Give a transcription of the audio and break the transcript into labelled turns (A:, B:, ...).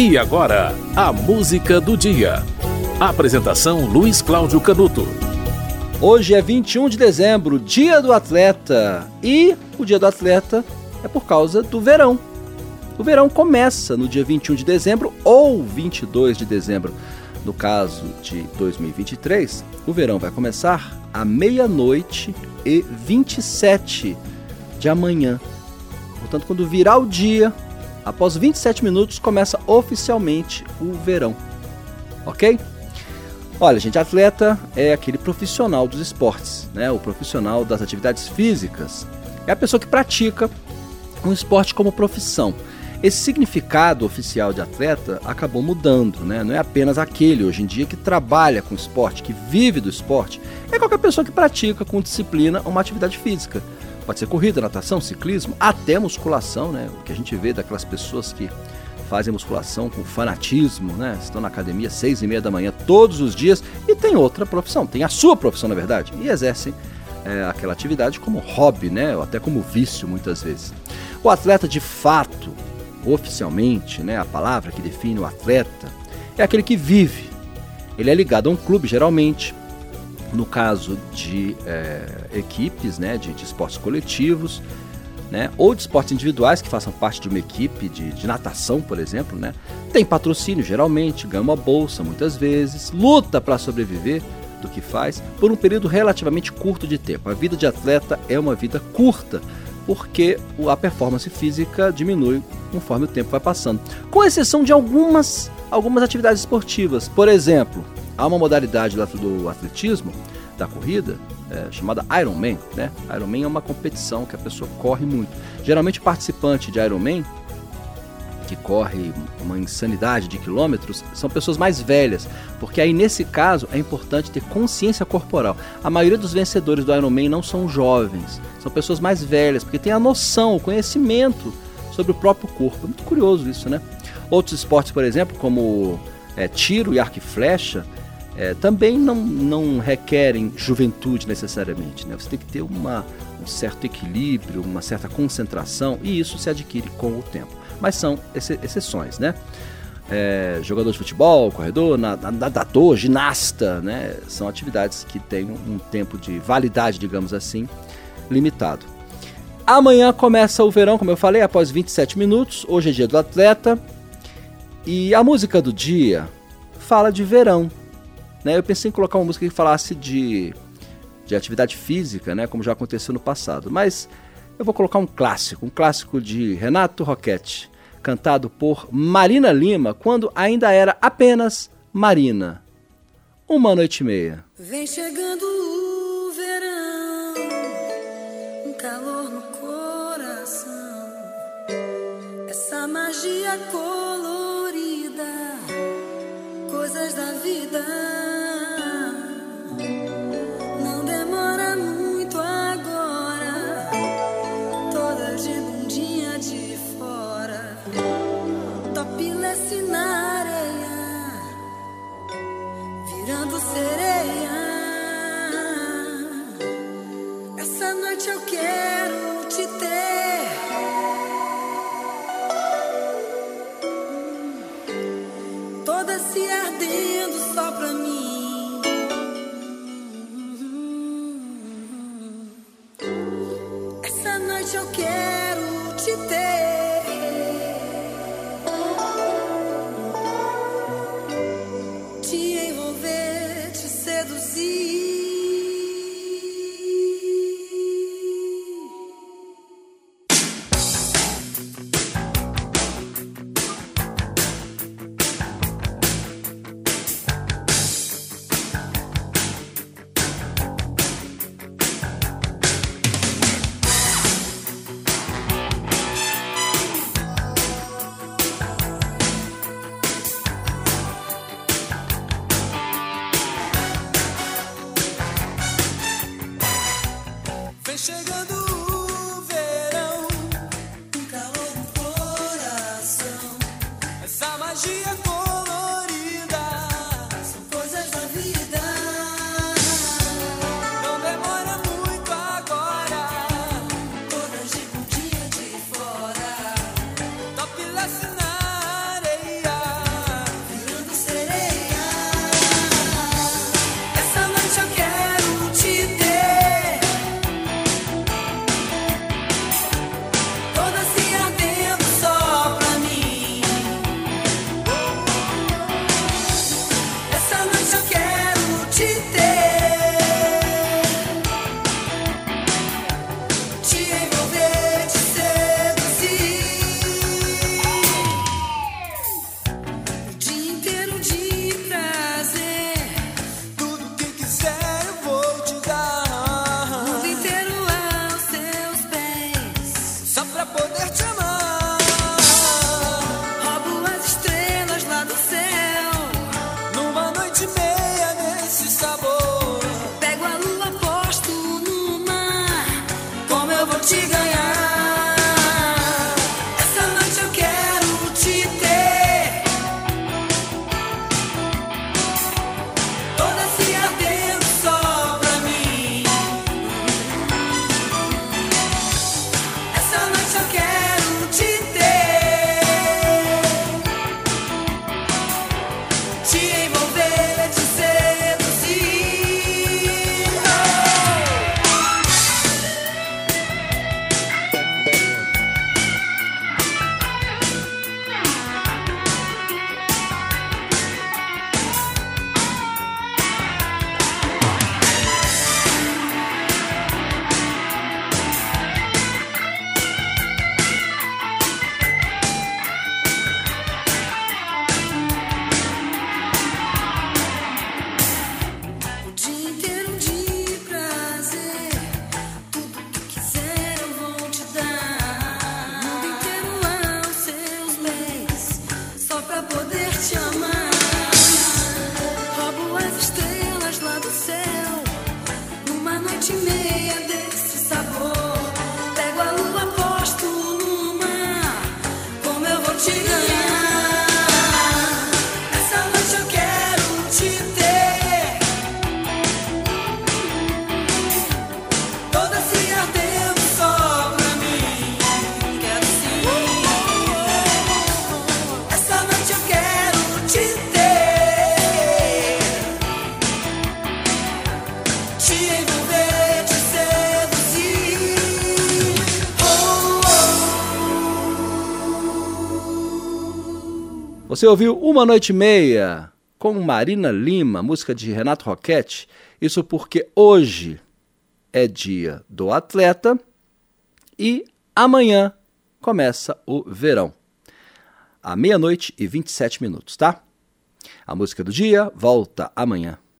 A: E agora, a música do dia. Apresentação Luiz Cláudio Canuto.
B: Hoje é 21 de dezembro, dia do atleta. E o dia do atleta é por causa do verão. O verão começa no dia 21 de dezembro ou 22 de dezembro. No caso de 2023, o verão vai começar à meia-noite e 27 de amanhã. Portanto, quando virar o dia, após 27 minutos, começa oficialmente o verão. Ok? Olha, gente, atleta é aquele profissional dos esportes, né? O profissional das atividades físicas. É a pessoa que pratica um esporte como profissão. Esse significado oficial de atleta acabou mudando, né? Não é apenas aquele hoje em dia que trabalha com esporte, que vive do esporte. É qualquer pessoa que pratica com disciplina uma atividade física. Pode ser corrida, natação, ciclismo, até musculação, né? O que a gente vê daquelas pessoas que fazem musculação com fanatismo, né? Estão na academia seis e meia da manhã todos os dias e tem outra profissão, tem a sua profissão na verdade e exercem é, aquela atividade como hobby, né? Ou até como vício muitas vezes. O atleta de fato oficialmente, né, a palavra que define o atleta, é aquele que vive. Ele é ligado a um clube, geralmente, no caso de é, equipes, né, de, de, esportes coletivos, né, ou de esportes individuais que façam parte de uma equipe de, de natação, por exemplo, né, tem patrocínio geralmente, ganha uma bolsa muitas vezes, luta para sobreviver do que faz por um período relativamente curto de tempo. A vida de atleta é uma vida curta, porque a performance física diminui conforme o tempo vai passando. Com exceção de algumas, algumas atividades esportivas. Por exemplo, há uma modalidade do atletismo, da corrida, é, chamada Ironman. Né? Ironman é uma competição que a pessoa corre muito. Geralmente o participante de Ironman que corre uma insanidade de quilômetros são pessoas mais velhas, porque aí nesse caso é importante ter consciência corporal. A maioria dos vencedores do Ironman não são jovens, são pessoas mais velhas, porque tem a noção, o conhecimento sobre o próprio corpo. É muito curioso isso, né? Outros esportes, por exemplo, como é, tiro e arco e flecha, é, também não, não requerem juventude necessariamente. Né? Você tem que ter uma, um certo equilíbrio, uma certa concentração, e isso se adquire com o tempo mas são exceções, né? É, jogador de futebol, corredor, nadador, ginasta, né? São atividades que têm um tempo de validade, digamos assim, limitado. Amanhã começa o verão, como eu falei, após 27 minutos. Hoje é dia do atleta. E a música do dia fala de verão. Né? Eu pensei em colocar uma música que falasse de, de atividade física, né? como já aconteceu no passado. Mas eu vou colocar um clássico, um clássico de Renato Roquette, cantado por Marina Lima quando ainda era apenas Marina. Uma noite e meia.
C: Vem chegando o verão, um calor no coração, essa magia colorida, coisas da vida. Sereia. Essa noite eu quero te ter. Toda se ardendo só pra mim. do céu, numa noite mesmo.
B: Você ouviu Uma Noite Meia com Marina Lima, música de Renato Roquete? Isso porque hoje é dia do atleta e amanhã começa o verão. À meia-noite e 27 minutos, tá? A música do dia volta amanhã.